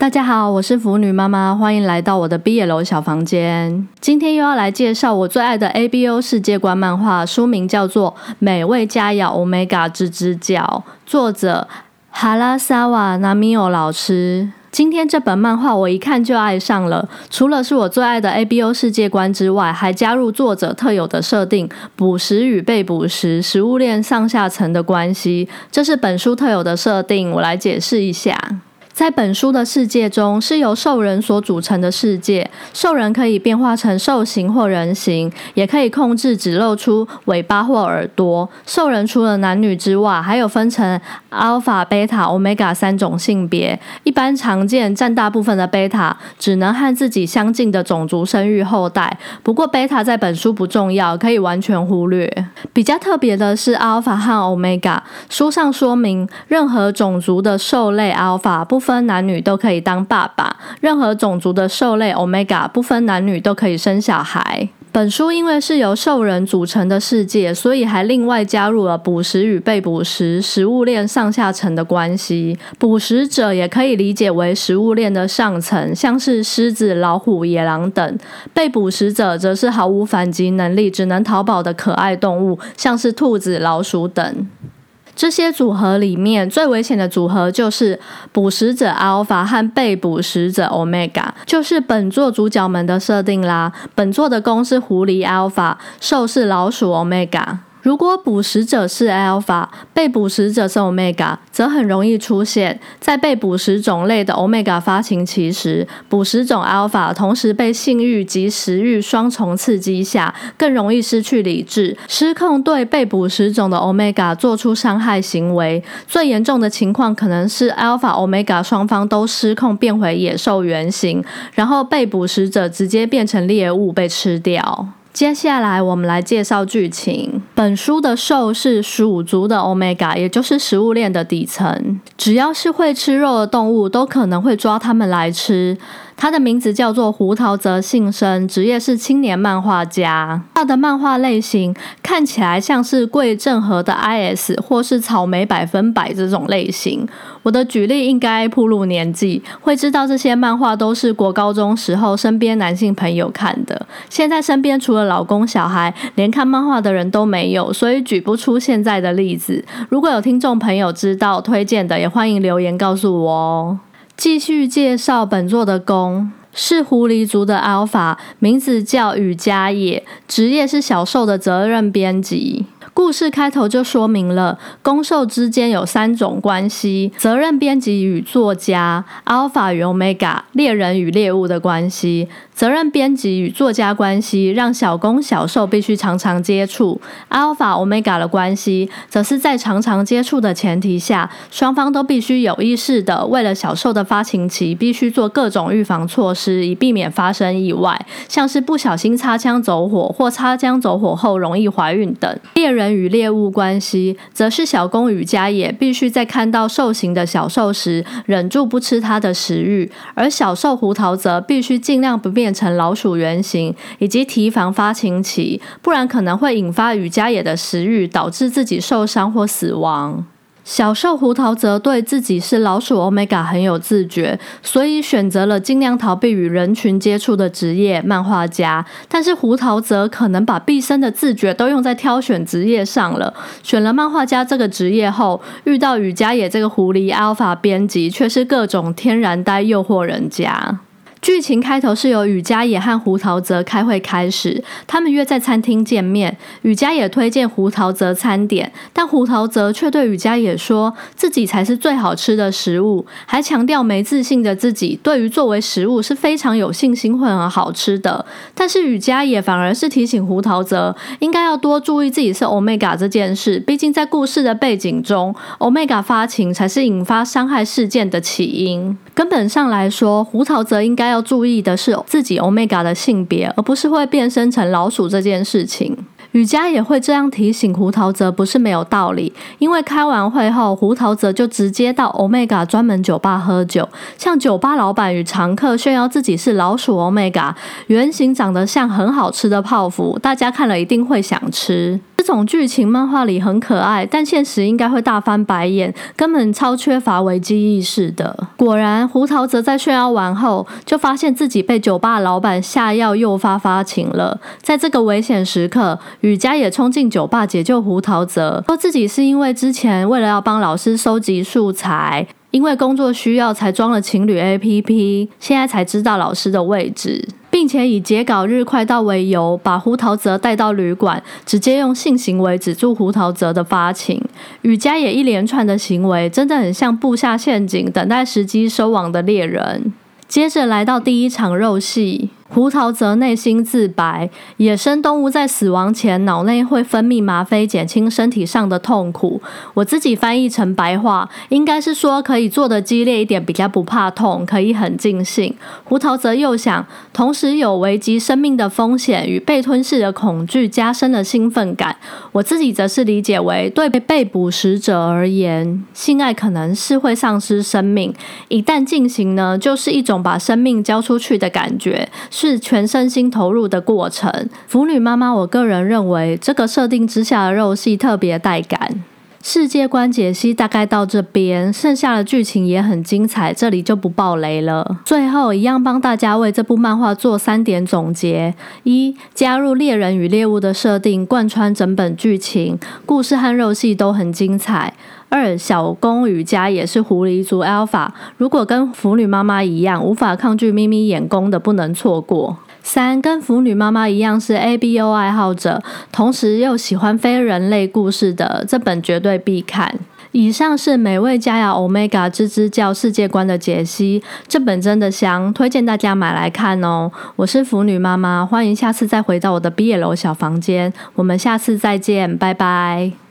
大家好，我是腐女妈妈，欢迎来到我的毕业楼小房间。今天又要来介绍我最爱的 ABO 世界观漫画，书名叫做《美味佳肴 Omega 之支教》，作者哈拉萨瓦纳米欧老师。今天这本漫画我一看就爱上了，除了是我最爱的 ABO 世界观之外，还加入作者特有的设定——捕食与被捕食、食物链上下层的关系。这是本书特有的设定，我来解释一下。在本书的世界中，是由兽人所组成的世界。兽人可以变化成兽形或人形，也可以控制只露出尾巴或耳朵。兽人除了男女之外，还有分成 alpha、beta、omega 三种性别。一般常见占大部分的 beta 只能和自己相近的种族生育后代。不过 beta 在本书不重要，可以完全忽略。比较特别的是 alpha 和 omega。书上说明，任何种族的兽类 alpha 不分。分男女都可以当爸爸，任何种族的兽类 Omega 不分男女都可以生小孩。本书因为是由兽人组成的世界，所以还另外加入了捕食与被捕食食物链上下层的关系。捕食者也可以理解为食物链的上层，像是狮子、老虎、野狼等；被捕食者则是毫无反击能力、只能逃跑的可爱动物，像是兔子、老鼠等。这些组合里面最危险的组合就是捕食者 Alpha 和被捕食者 Omega，就是本作主角们的设定啦。本作的公是狐狸 Alpha，兽是老鼠 Omega。如果捕食者是 alpha，被捕食者是 omega，则很容易出现在被捕食种类的 omega 发情期时，捕食种 alpha 同时被性欲及食欲双重刺激下，更容易失去理智，失控对被捕食种的 omega 做出伤害行为。最严重的情况可能是 alpha omega 双方都失控变回野兽原形，然后被捕食者直接变成猎物被吃掉。接下来我们来介绍剧情。本书的兽是鼠族的 Omega，也就是食物链的底层。只要是会吃肉的动物，都可能会抓它们来吃。他的名字叫做胡桃泽信生，职业是青年漫画家。他的漫画类型看起来像是贵正和的 IS 或是草莓百分百这种类型。我的举例应该铺露年纪，会知道这些漫画都是国高中时候身边男性朋友看的。现在身边除了老公小孩，连看漫画的人都没有，所以举不出现在的例子。如果有听众朋友知道推荐的，也欢迎留言告诉我哦。继续介绍本作的公是狐狸族的 Alpha，名字叫雨佳野，职业是小兽的责任编辑。故事开头就说明了公兽之间有三种关系：责任编辑与作家，Alpha 与 Omega，猎人与猎物的关系。责任编辑与作家关系让小公小受必须常常接触，alpha omega 的关系则是在常常接触的前提下，双方都必须有意识的为了小受的发情期，必须做各种预防措施，以避免发生意外，像是不小心擦枪走火或擦枪走火后容易怀孕等。猎人与猎物关系则是小公与家野必须在看到兽形的小兽时，忍住不吃它的食欲，而小兽胡桃则必须尽量不变。成老鼠原型，以及提防发情期，不然可能会引发与家野的食欲，导致自己受伤或死亡。小兽胡桃则对自己是老鼠 Omega 很有自觉，所以选择了尽量逃避与人群接触的职业漫画家。但是胡桃则可能把毕生的自觉都用在挑选职业上了。选了漫画家这个职业后，遇到雨家野这个狐狸 Alpha 编辑，却是各种天然呆诱惑人家。剧情开头是由雨家野和胡桃泽开会开始，他们约在餐厅见面。雨家野推荐胡桃泽餐点，但胡桃泽却对雨家野说自己才是最好吃的食物，还强调没自信的自己对于作为食物是非常有信心会很好吃的。但是雨家野反而是提醒胡桃泽应该要多注意自己是 Omega 这件事，毕竟在故事的背景中，Omega 发情才是引发伤害事件的起因。根本上来说，胡桃泽应该。要注意的是自己 Omega 的性别，而不是会变身成老鼠这件事情。雨佳也会这样提醒胡桃泽，不是没有道理。因为开完会后，胡桃泽就直接到 Omega 专门酒吧喝酒，向酒吧老板与常客炫耀自己是老鼠 Omega，原型长得像很好吃的泡芙，大家看了一定会想吃。这种剧情漫画里很可爱，但现实应该会大翻白眼，根本超缺乏危机意识的。果然，胡桃则在炫耀完后，就发现自己被酒吧老板下药诱发发情了。在这个危险时刻，雨佳也冲进酒吧解救胡桃泽，说自己是因为之前为了要帮老师收集素材。因为工作需要才装了情侣 A P P，现在才知道老师的位置，并且以截稿日快到为由，把胡桃泽带到旅馆，直接用性行为止住胡桃泽的发情。雨佳也一连串的行为，真的很像布下陷阱，等待时机收网的猎人。接着来到第一场肉戏。胡桃则内心自白：野生动物在死亡前脑内会分泌吗啡，减轻身体上的痛苦。我自己翻译成白话，应该是说可以做的激烈一点，比较不怕痛，可以很尽兴。胡桃则又想，同时有危及生命的风险与被吞噬的恐惧，加深了兴奋感。我自己则是理解为，对被捕食者而言，性爱可能是会丧失生命，一旦进行呢，就是一种把生命交出去的感觉。是全身心投入的过程。腐女妈妈，我个人认为这个设定之下的肉戏特别带感。世界观解析大概到这边，剩下的剧情也很精彩，这里就不爆雷了。最后一样帮大家为这部漫画做三点总结：一、加入猎人与猎物的设定，贯穿整本剧情，故事和肉戏都很精彩。二小公与家也是狐狸族 Alpha，如果跟腐女妈妈一样无法抗拒咪咪眼攻的，不能错过。三跟腐女妈妈一样是 ABO 爱好者，同时又喜欢非人类故事的，这本绝对必看。以上是美味佳肴 Omega 之之教世界观的解析，这本真的香，推荐大家买来看哦。我是腐女妈妈，欢迎下次再回到我的毕业楼小房间，我们下次再见，拜拜。